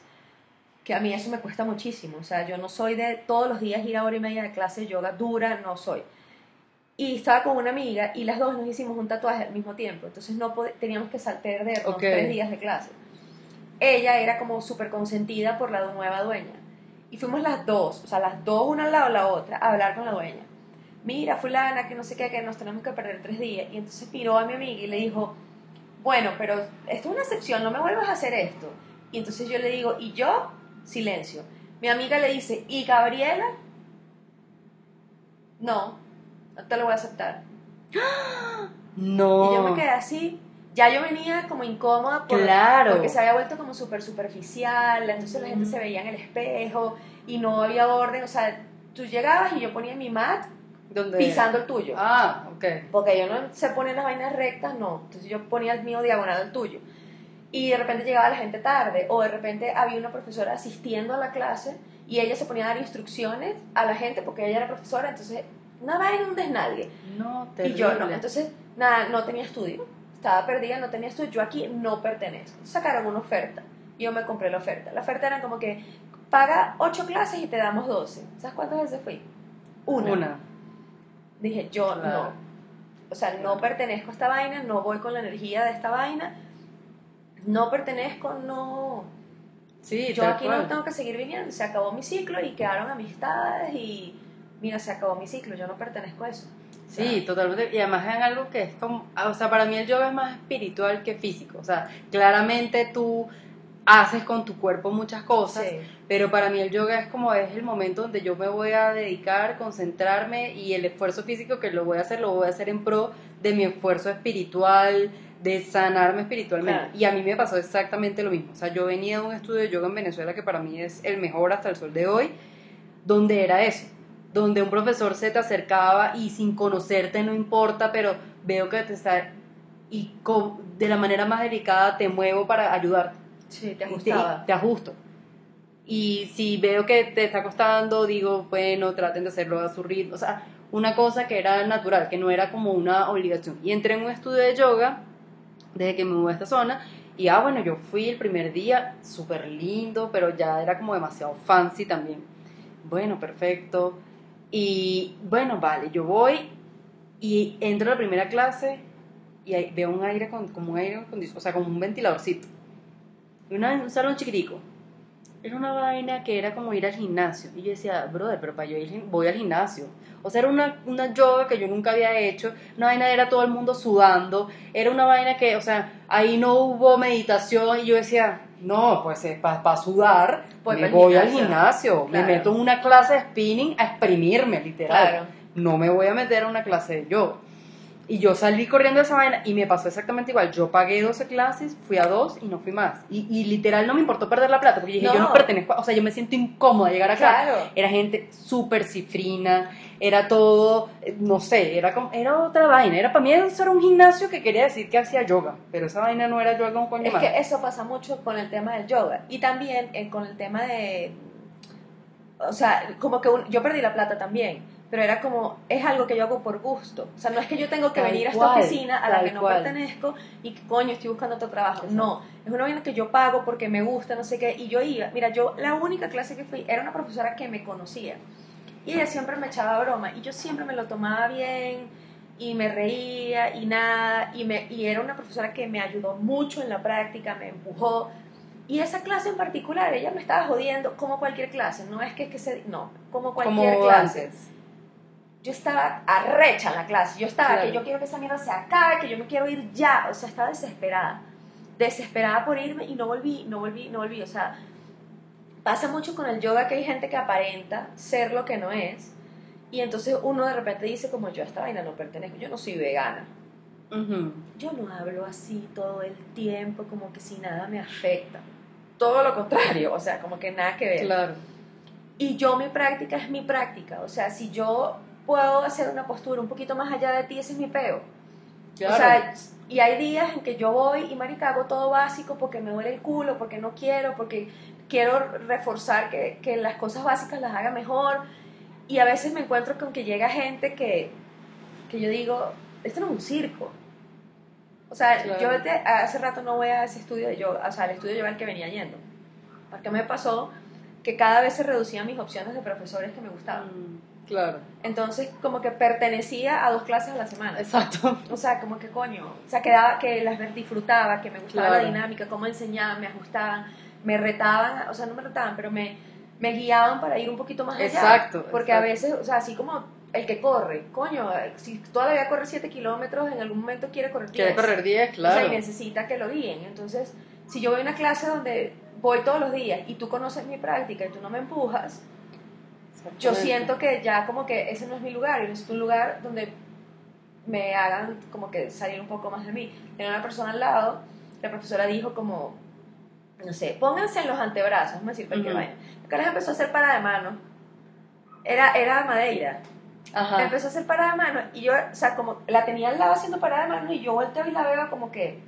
que a mí eso me cuesta muchísimo, o sea, yo no soy de todos los días ir a hora y media de clase de yoga dura, no soy. Y estaba con una amiga y las dos nos hicimos un tatuaje al mismo tiempo, entonces no teníamos que sal- perdernos Ok. tres días de clase. Ella era como súper consentida por la nueva dueña. Y fuimos las dos, o sea, las dos una al lado de la otra, a hablar con la dueña. Mira, fulana, que no sé qué, que nos tenemos que perder tres días. Y entonces miró a mi amiga y le dijo, bueno, pero esto es una excepción, no me vuelvas a hacer esto. Y entonces yo le digo, ¿y yo? Silencio. Mi amiga le dice, ¿y Gabriela? No, no te lo voy a aceptar. No. Y yo me quedé así. Ya yo venía como incómoda por- Claro. porque se había vuelto como súper superficial, entonces la gente se veía en el espejo y no había orden, o sea, tú llegabas y yo ponía mi mat ¿Dónde? pisando el tuyo. Ah, ok. Porque yo no se ponen las vainas rectas, no. Entonces yo ponía el mío diagonal al tuyo. Y de repente llegaba la gente tarde, o de repente había una profesora asistiendo a la clase y ella se ponía a dar instrucciones a la gente porque ella era profesora, entonces una vaina, un desnalgue. No, Y terrible. yo no. Entonces, nada, no tenía estudio. Estaba perdida, no tenía estudio. Yo aquí no pertenezco. Sacaron una oferta. Y yo me compré la oferta. La oferta era como que paga 8 clases y te damos 12. ¿Sabes cuántas veces fui? Una. Una. Dije, yo Claro. no. O sea, no pertenezco a esta vaina, no voy con la energía de esta vaina. No pertenezco, no. Sí, Yo aquí cual. no tengo que seguir viniendo. Se acabó mi ciclo y quedaron amistades y mira, se acabó mi ciclo. Yo no pertenezco a eso. O sea, Sí, totalmente. Y además es algo que es como, o sea, para mí el yoga es más espiritual que físico. O sea, claramente tú haces con tu cuerpo muchas cosas, sí. pero para mí el yoga es como es el momento donde yo me voy a dedicar, concentrarme y el esfuerzo físico que lo voy a hacer, lo voy a hacer en pro de mi esfuerzo espiritual, de sanarme espiritualmente. Claro. Y a mí me pasó exactamente lo mismo. O sea, yo venía de un estudio de yoga en Venezuela que para mí es el mejor hasta el sol de hoy, donde era eso, donde un profesor se te acercaba y sin conocerte no importa, pero veo que te está y de la manera más delicada te muevo para ayudarte. Sí, te Y ajustaba. Te, ajusto. Y si veo que te está costando, digo, bueno, traten de hacerlo a su ritmo. O sea, una cosa que era natural, que no era como una obligación. Y entré en un estudio de yoga desde que me mudé a esta zona. Y ah, bueno, yo fui el primer día, súper lindo, pero ya era como demasiado fancy también. Bueno, perfecto. Y bueno, vale, yo voy y entro a la primera clase y veo un aire con, como un aire acondicionado, o sea, como un ventiladorcito. Una- un salón chiquitico. Era una vaina que era como ir al gimnasio. Y yo decía, brother, pero para yo ir, voy al gimnasio. O sea, era una, una yoga que yo nunca había hecho. Una vaina era todo el mundo sudando. Era una vaina que, o sea, ahí no hubo meditación. Y yo decía, no, pues para sudar, Voy me voy al gimnasio. gimnasio. Claro. Me meto en una clase de spinning a exprimirme, literal. Claro. No me voy a meter a una clase de yoga. Y yo salí corriendo de esa vaina y me pasó exactamente igual. Yo pagué 12 clases, fui a dos y no fui más. Y, y literal no me importó perder la plata porque dije, yo no pertenezco, a- o sea, yo me siento incómoda llegar acá. Claro. Era gente súper cifrina, era todo, eh, no sé, era, como, era otra vaina. Era para mí eso era un gimnasio que quería decir que hacía yoga, pero esa vaina no era yoga con coño Es que eso pasa mucho con el tema del yoga y también eh, con el tema de, o sea, como que un- yo perdí la plata también, pero era como, es algo que yo hago por gusto, o sea, no es que yo tengo que Tal venir a esta cual, oficina a la que no cual. pertenezco y que coño estoy buscando otro trabajo, Exacto. no, es una vaina que yo pago porque me gusta, no sé qué, y yo iba, mira, yo la única clase que fui era una profesora que me conocía y ella siempre me echaba broma y yo siempre me lo tomaba bien y me reía y nada, y, me, y era una profesora que me ayudó mucho en la práctica, me empujó. Y esa clase en particular, ella me estaba jodiendo como cualquier clase, no es que, es que se... No, como cualquier como clase. antes. Yo estaba arrecha en la clase, yo estaba Claro. que yo quiero que esa mierda se acabe, que yo me quiero ir ya, o sea, estaba desesperada. Desesperada por irme y no volví, no volví, no volví, o sea, pasa mucho con el yoga que hay gente que aparenta ser lo que no es y entonces uno de repente dice como yo a esta vaina no pertenezco, yo no soy vegana. Yo no hablo así todo el tiempo como que si nada me afecta. Todo lo contrario, o sea, como que nada que ver. Claro. Y yo mi práctica es mi práctica, o sea, si yo puedo hacer una postura un poquito más allá de ti, ese es mi peo. Claro. O sea, y hay días en que yo voy y marica hago todo básico porque me duele el culo, porque no quiero, porque quiero reforzar que, que las cosas básicas las haga mejor. Y a veces me encuentro con que llega gente que, que yo digo, esto no es un circo. O sea, Claro. yo de- hace rato no voy a ese estudio de yoga, o sea, al estudio de yoga al que venía yendo. Porque me pasó que cada vez se reducían mis opciones de profesores que me gustaban. Mm, claro. Entonces, como que pertenecía a dos clases a la semana. Exacto. O sea, como que coño, o sea, quedaba que las disfrutaba, que me gustaba Claro. la dinámica, cómo enseñaban, me ajustaban, me retaban, o sea, no me retaban, pero me, me guiaban para ir un poquito más allá. Exacto, Porque a veces, o sea, así como el que corre, coño, si todavía corre 7 kilómetros, en algún momento quiere correr 10. Quiere correr 10, O claro. sea, y necesita que lo guíen. Entonces, si yo voy a una clase donde voy todos los días y tú conoces mi práctica y tú no me empujas, yo siento que ya como que ese no es mi lugar, yo necesito un lugar donde me hagan como que salir un poco más de mí. Tenía una persona al lado, la profesora dijo como, no sé, pónganse en los antebrazos, vamos a decir cualquier Ujú. vaina. Acá les empezó a hacer para de mano, era, era Madeira, Ajá. empezó a hacer para de mano y yo, o sea, como la tenía al lado haciendo para de mano y yo volteo y la veo como que,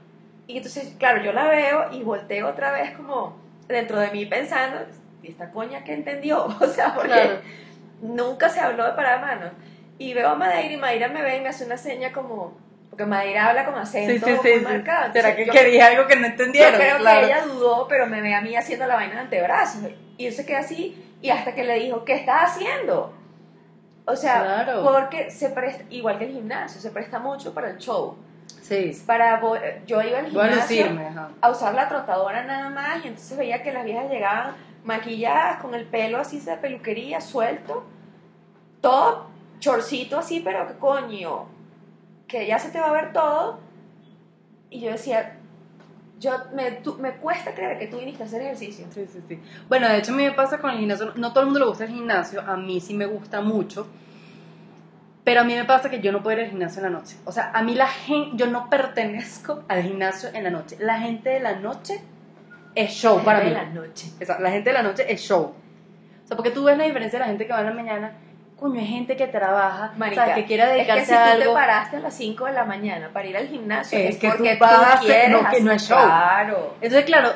y entonces, claro, yo la veo y volteo otra vez como dentro de mí pensando, ¿y esta coña que entendió? O sea, porque Claro. nunca se habló de para de mano. Y veo a Madeira y Madeira me ve y me hace una seña como, porque Madeira habla con acento Sí, sí, muy sí. marcado. ¿Será que yo- quería algo que no yo entendieron? creo claro. que ella dudó, pero me ve a mí haciendo la vaina de antebrazos. Y él se queda así, y hasta que le dijo, ¿qué estás haciendo? O sea, Claro. porque se presta, igual que el gimnasio, se presta mucho para el show. Sí. Para yo iba al Voy a gimnasio lucirme, a usar la trotadora nada más, y entonces veía que las viejas llegaban maquilladas, con el pelo así de peluquería, suelto, todo chorcito así, pero que coño, que ya se te va a ver todo. Y yo decía, yo me, me cuesta creer que tú viniste a hacer ejercicio. Sí, sí, sí. Bueno, de hecho a mí me pasa con el gimnasio, no todo el mundo le gusta el gimnasio, a mí sí me gusta mucho. Pero a mí me pasa que yo no puedo ir al gimnasio en la noche. O sea, a mí la gente, yo no pertenezco al gimnasio en la noche. La gente de la noche es show para de mí. la noche. Exacto, la gente de la noche es show. O sea, porque tú ves la diferencia de la gente que va en la mañana. Coño, hay gente que trabaja, Marica, ¿sabes? que quiere dedicarse es que si a tú te paraste a las 5 de la mañana para ir al gimnasio, Es es, que tú porque vas a hacer- quieres no, que no es show. Claro. Entonces, claro,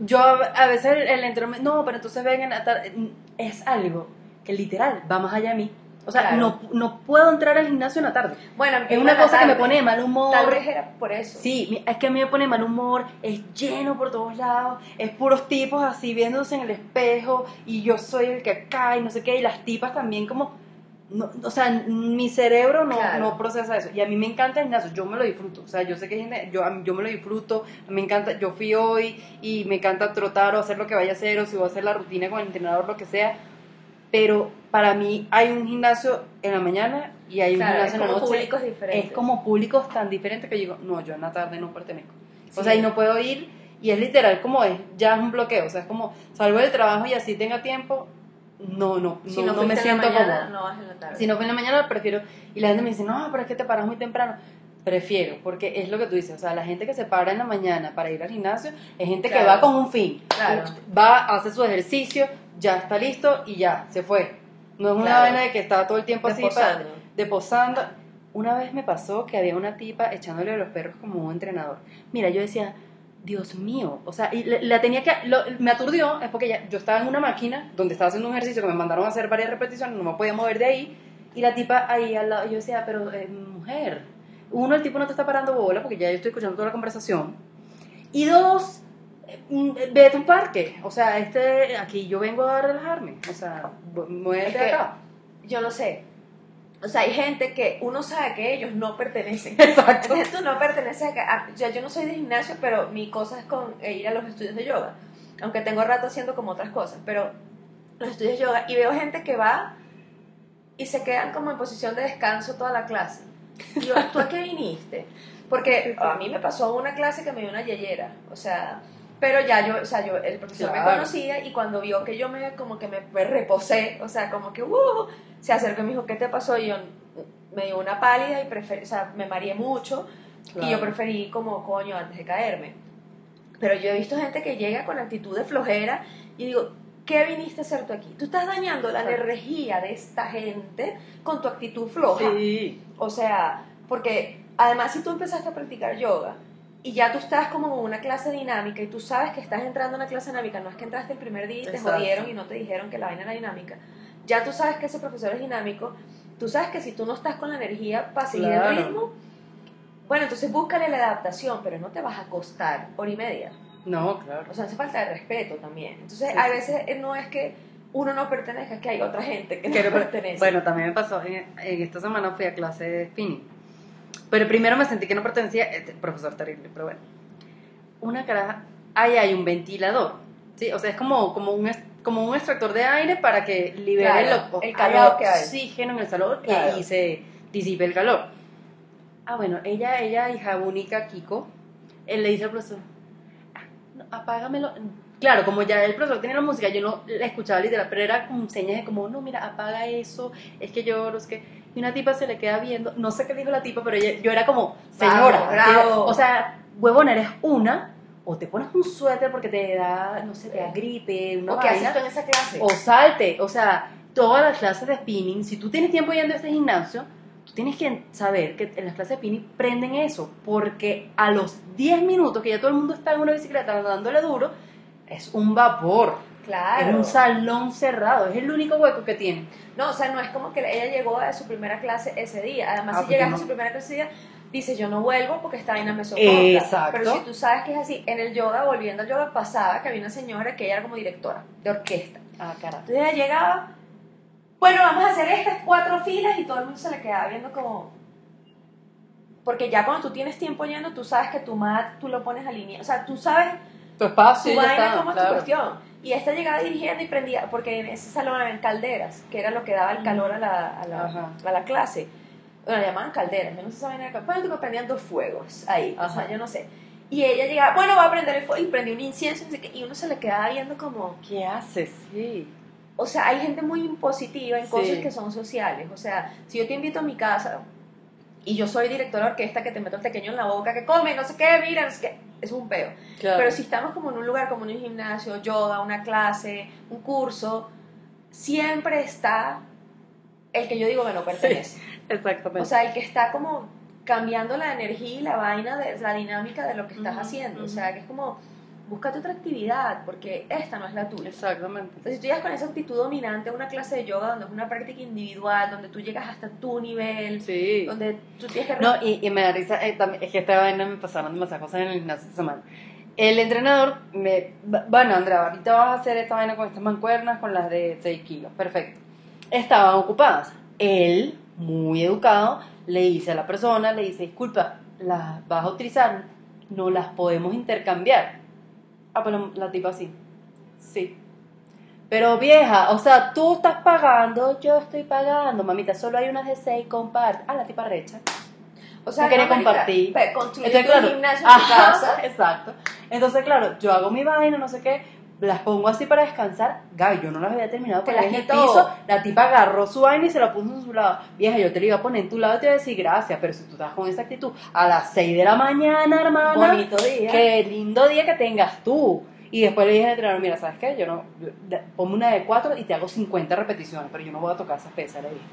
yo a veces el, entrenamiento, no, pero entonces vengan a tar- es algo que literal va más allá de mí. O sea, Claro. no, no puedo entrar al gimnasio en la tarde. Bueno, Es una cosa que me pone de mal humor. Tal vez era por eso. Sí, es que a mí me pone mal humor, es lleno por todos lados, es puros tipos así viéndose en el espejo y yo soy el que cae, no sé qué, y las tipas también como, no, o sea, mi cerebro no, Claro. no procesa eso. Y a mí me encanta el gimnasio, yo me lo disfruto, o sea, yo sé que hay gente, yo, yo me lo disfruto, me encanta, yo fui hoy y me encanta trotar o hacer lo que vaya a hacer o si voy a hacer la rutina con el entrenador, lo que sea, pero para mí hay un gimnasio en la mañana y hay un Claro, gimnasio en la noche. públicos diferentes. Es como públicos tan diferentes que yo digo, no, yo en la tarde no pertenezco. O Sí. sea, y no puedo ir, y es literal como es, ya es un bloqueo, o sea, es como salgo del trabajo y así tenga tiempo, no, no, Si no, no, no me siento mañana, cómoda. no vas en la tarde. Si no fue en la mañana, prefiero, y la gente me dice, no, pero es que te paras muy temprano. Prefiero, porque es lo que tú dices, o sea, la gente que se para en la mañana para ir al gimnasio es gente que Claro. va con un fin. Claro. Va, hace su ejercicio, ya está listo y ya, se fue. No es una Claro. vaina de que estaba todo el tiempo así para- Reposando. de posando. Una vez me pasó que había una tipa echándole a los perros como un entrenador. Mira, yo decía, Dios mío, o sea, y la, la tenía que, lo- me aturdió, es porque ya, yo estaba en una máquina donde estaba haciendo un ejercicio que me mandaron a hacer varias repeticiones, no me podía mover de ahí, y la tipa ahí al lado, yo decía, pero eh, mujer, uno, el tipo no te está parando bola, porque ya yo estoy escuchando toda la conversación, y dos, mm, vete a un parque, o sea, este, aquí yo vengo a relajarme, o sea, mu- muévete Es que- acá. Yo lo sé. O sea, hay gente que uno sabe que ellos no pertenecen. Exacto. Entonces tú no perteneces a... a- o sea, yo no soy de gimnasio, pero mi cosa es con eh, ir a los estudios de yoga. Aunque tengo rato haciendo como otras cosas. Pero los estudios de yoga... Y veo gente que va y se quedan como en posición de descanso toda la clase. Y yo, ¿tú a qué viniste? Porque a mí me pasó una clase que me dio una yeyera. O sea... Pero ya yo, o sea, yo, el profesor me conocía y cuando vio que yo me, como que me, me reposé, o sea, como que, uh, se acercó y me dijo, ¿qué te pasó? Y yo me dio una pálida y preferí, o sea, me mareé mucho y yo preferí como coño antes de caerme. Pero yo he visto gente que llega con actitud de flojera y digo, ¿qué viniste a hacer tú aquí? Tú estás dañando la Exacto. energía de esta gente con tu actitud floja. Sí. O sea, porque además si tú empezaste a practicar yoga y ya tú estás como en una clase dinámica y tú sabes que estás entrando a una clase dinámica, no es que entraste el primer día y te Exacto. jodieron y no te dijeron que la vaina era dinámica, ya tú sabes que ese profesor es dinámico, tú sabes que si tú no estás con la energía para seguir Claro. el ritmo, bueno, entonces búscale la adaptación, pero no te vas a costar hora y media. No, claro. O sea, hace falta de respeto también. Entonces, Sí, a veces eh, no es que uno no pertenezca, es que hay otra gente que no pertenece. Bueno, también me pasó, en, en esta semana fui a clase de spinning. Pero primero me sentí que no pertenecía, este, profesor terrible, pero bueno. Una caraja, ahí hay un ventilador, ¿sí? O sea, es como, como, un, como un extractor de aire para que libere Claro, el calor que hay. oxígeno en el salón y- Claro. y, se disipe el calor. Ah, bueno, ella, ella, hija única, Kiko, él le dice al profesor, "Ah, no, apágamelo. Claro, como ya el profesor tenía la música, yo no la escuchaba literal, pero era con señas de como, no, mira, apaga eso, es que yo, los que... Y una tipa se le queda viendo, no sé qué dijo la tipa, pero ella- yo era como, señora, bravo. o sea, huevona, eres una, o te pones un suéter porque te da, no sé, te da gripe, una ¿O qué haces tú en esa clase? o salte, o sea, todas las clases de spinning, si tú tienes tiempo yendo a este gimnasio, tú tienes que saber que en las clases de spinning prenden eso, porque a los 10 minutos que ya todo el mundo está en una bicicleta dándole duro, es un vapor, Claro. es un salón cerrado, es el único hueco que tiene. No, o sea, no es como que ella llegó a su primera clase ese día. Además, Ah, si llegas no. a su primera clase ese día, dice yo no vuelvo porque esta vaina me soporta. Exacto. Pero si tú sabes que es así, en el yoga, volviendo al yoga, pasaba que había una señora que ella era como directora de orquesta. Ah, carajo. Entonces ella llegaba, bueno, vamos a hacer estas cuatro filas y todo el mundo se le quedaba viendo como... Porque ya cuando tú tienes tiempo yendo, tú sabes que tu mat, tú lo pones alineado. O sea, tú sabes Tu espacio vaina está, como es tu claro. cuestión. Y esta llegaba dirigiendo y prendía, porque en ese salón habían calderas, que era lo que daba el calor a la, a la, a la clase. Bueno, le llamaban calderas, yo no sé esa vaina de Bueno, tipo, prendían dos fuegos ahí, o sea, yo no sé. Y ella llegaba, bueno, va a prender el fuego, y prendió un incienso, y uno se le quedaba viendo como, ¿Qué haces? Sí. o sea, hay gente muy impositiva en Sí. cosas que son sociales. O sea, si yo te invito a mi casa y yo soy director de orquesta que te meto el pequeño en la boca, que come, no sé qué, mira, no sé qué, es un peo. Claro. Pero si estamos como en un lugar como un gimnasio, yoga, una clase, un curso, siempre está el que yo digo que no pertenece. Exactamente. O sea, el que está como cambiando la energía y la vaina, de la dinámica de lo que estás haciendo. O sea, que es como, búscate otra actividad, porque esta no es la tuya. Exactamente. Entonces, si tú llegas con esa actitud dominante a una clase de yoga donde es una práctica individual, donde tú llegas hasta tu nivel, Sí. donde tú tienes que... No, y, y me da risa, eh, también- es que esta vaina me pasaron demasiadas cosas en el gimnasio esta semana. El entrenador me, bueno, Andrea, ahorita vas a hacer esta vaina con estas mancuernas, con las de 6 kilos, perfecto. Estaban ocupadas. Él, muy educado, le dice a la persona, le dice, disculpa, las vas a utilizar, no las podemos intercambiar. Ah, pero la tipa así, sí. Pero vieja, o sea, tú estás pagando, yo estoy pagando, mamita, solo hay unas de 6, comparte. Ah, la tipa recha. o sea, marica, compartir. ve, construye Entonces, claro, gimnasio en tu casa. Exacto. Entonces, claro, yo hago mi vaina, no sé qué, las pongo así para descansar. Yo no las había terminado Te porque en el piso la tipa agarró su vaina y se la puso en su lado. Vieja, yo te la iba a poner en tu lado y te iba a decir gracias, pero si tú estás con esa actitud a las 6 de la mañana, hermana, Bonito día. qué lindo día que tengas tú. Y después le dije al entrenador, mira, ¿sabes qué? Yo no, ponme una de 4 y te hago 50 repeticiones, pero yo no voy a tocar esas pesas, le dije.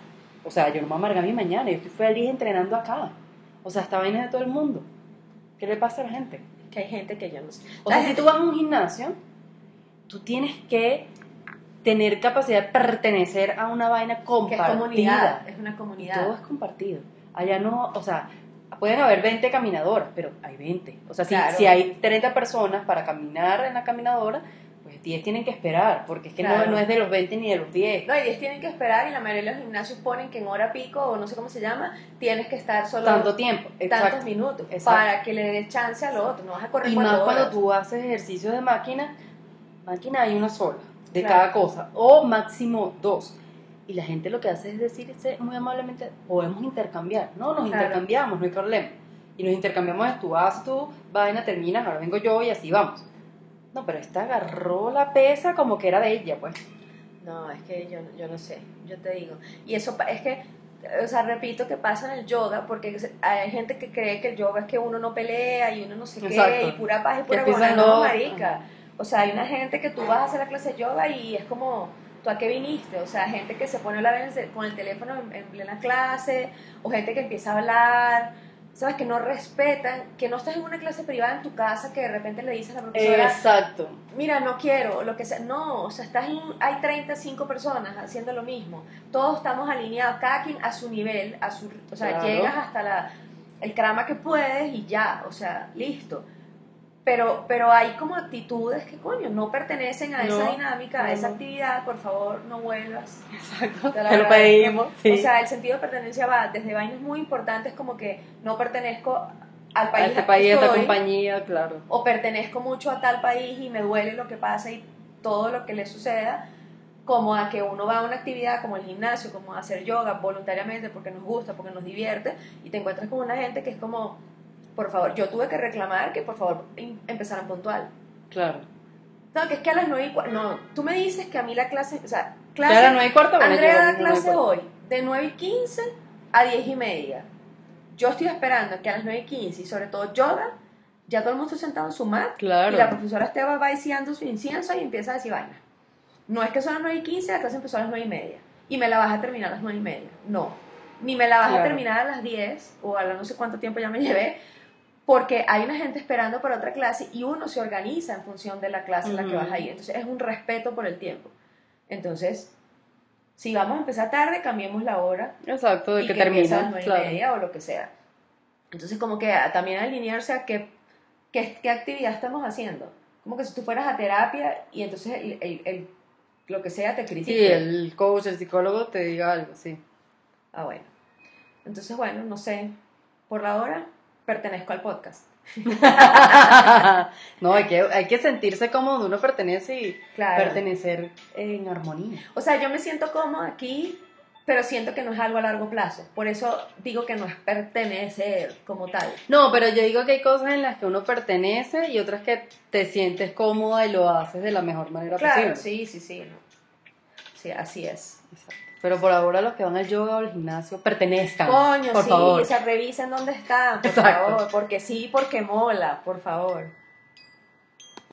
O sea, yo no me amarga mi mañana, yo estoy feliz entrenando acá. O sea, esta vaina es de todo el mundo. ¿Qué le pasa a la gente? Que hay gente que yo no. O sea, si tú vas a un gimnasio, tú tienes que tener capacidad de pertenecer a una vaina que es compartida. comunidad, es una Y comunidad. todo es compartido. Allá no, o sea, pueden haber 20 caminadoras, pero hay 20. O sea, si, Claro. si hay 30 personas para caminar en la caminadora, pues 10 tienen que esperar, porque es que no- Claro. no, es de los 20 ni de los 10. No, y 10 tienen que esperar y la mayoría de los gimnasios ponen que en hora pico o no sé cómo se llama, tienes que estar solo Tanto tiempo. tantos Exacto. minutos Exacto. para que le des chance al otro, no vas a correr Y más cuando tú haces ejercicios de máquina, máquina hay una sola, de Claro. cada cosa, o máximo dos. Y la gente lo que hace es decirse muy amablemente, podemos intercambiar. No, nos Claro. intercambiamos, no hay problema. Y nos intercambiamos, es tú haces tu vaina, terminas, ahora vengo yo y así vamos. No, pero esta agarró la pesa como que era de ella, pues. No, es que yo, yo no sé, yo te digo. Y eso es que, o sea, repito que pasa en el yoga, porque se- hay gente que cree que el yoga es que uno no pelea y uno no sé qué, y pura paz y pura buena, no, marica. O sea, hay una gente que tú vas a hacer la clase de yoga y es como, ¿tú a qué viniste? O sea, gente que se pone a hablar con el teléfono en, en plena clase, o gente que empieza a hablar, ¿sabes? Que no respetan, que no estás en una clase privada en tu casa que de repente le dices a la profesora, Exacto. mira, no quiero, lo que sea. No, o sea, estás en, hay 35 personas haciendo lo mismo. Todos estamos alineados, cada quien a su nivel, a su, o sea, Claro. llegas hasta la, el crama que puedes y ya, o sea, listo. Pero, pero hay como actitudes que, coño, no pertenecen a esa No, dinámica, a esa actividad, por favor, no vuelvas. Exacto. Te lo pedimos. Sí. O sea, el sentido de pertenencia va desde vainas muy importantes como que no pertenezco al a país este al que país, a esta compañía, claro. o pertenezco mucho a tal país y me duele lo que pasa y todo lo que le suceda, como a que uno va a una actividad como el gimnasio, como a hacer yoga voluntariamente porque nos gusta, porque nos divierte, y te encuentras con una gente que es como, por favor, yo tuve que reclamar que por favor em- empezaran puntual. Claro. No, que es que a las 9 y cua- No, tú me dices que a mí la clase, o sea, clase, a las 9 y cuarto, bueno, Andrea da clase hoy de 9 y 15 a 10 y media. Yo estoy esperando que a las 9 y 15, y sobre todo yoga, ya todo el mundo está sentado en su mat, Claro. y la profesora Esteba va diciendo su incienso y empieza a decir vaina. No es que son las 9 y 15, la clase empezó a las 9 y media, y me la vas a terminar a las 9 y media. No. Ni me la vas a Claro. terminar a las 10, o a la no sé cuánto tiempo ya me llevé, porque hay una gente esperando para otra clase y uno se organiza en función de la clase en la que vas a ir. Entonces es un respeto por el tiempo. Entonces, si vamos a empezar tarde, cambiemos la hora Exacto, de y que, que empiece a las termina. nueve y Claro. media o lo que sea. Entonces, como que también alinearse a qué, qué, qué actividad estamos haciendo. Como que si tú fueras a terapia y entonces el, el- el- lo que sea te critique. Sí, el coach, el psicólogo te diga algo, sí. Ah, bueno. Entonces, bueno, no sé. Por la hora, pertenezco al podcast. no, hay que, hay que sentirse como uno pertenece y Claro. pertenecer en armonía. O sea, yo me siento cómoda aquí, pero siento que no es algo a largo plazo. Por eso digo que no es pertenecer como tal. No, pero yo digo que hay cosas en las que uno pertenece y otras que te sientes cómoda y lo haces de la mejor manera Claro, posible. sí, sí, sí. no. Sí, así es. Exacto. Pero por ahora los que van al yoga o al gimnasio pertenezcan. Coño, por sí, favor. o sea, revisen dónde están, por Exacto. favor, porque sí, porque mola, por favor.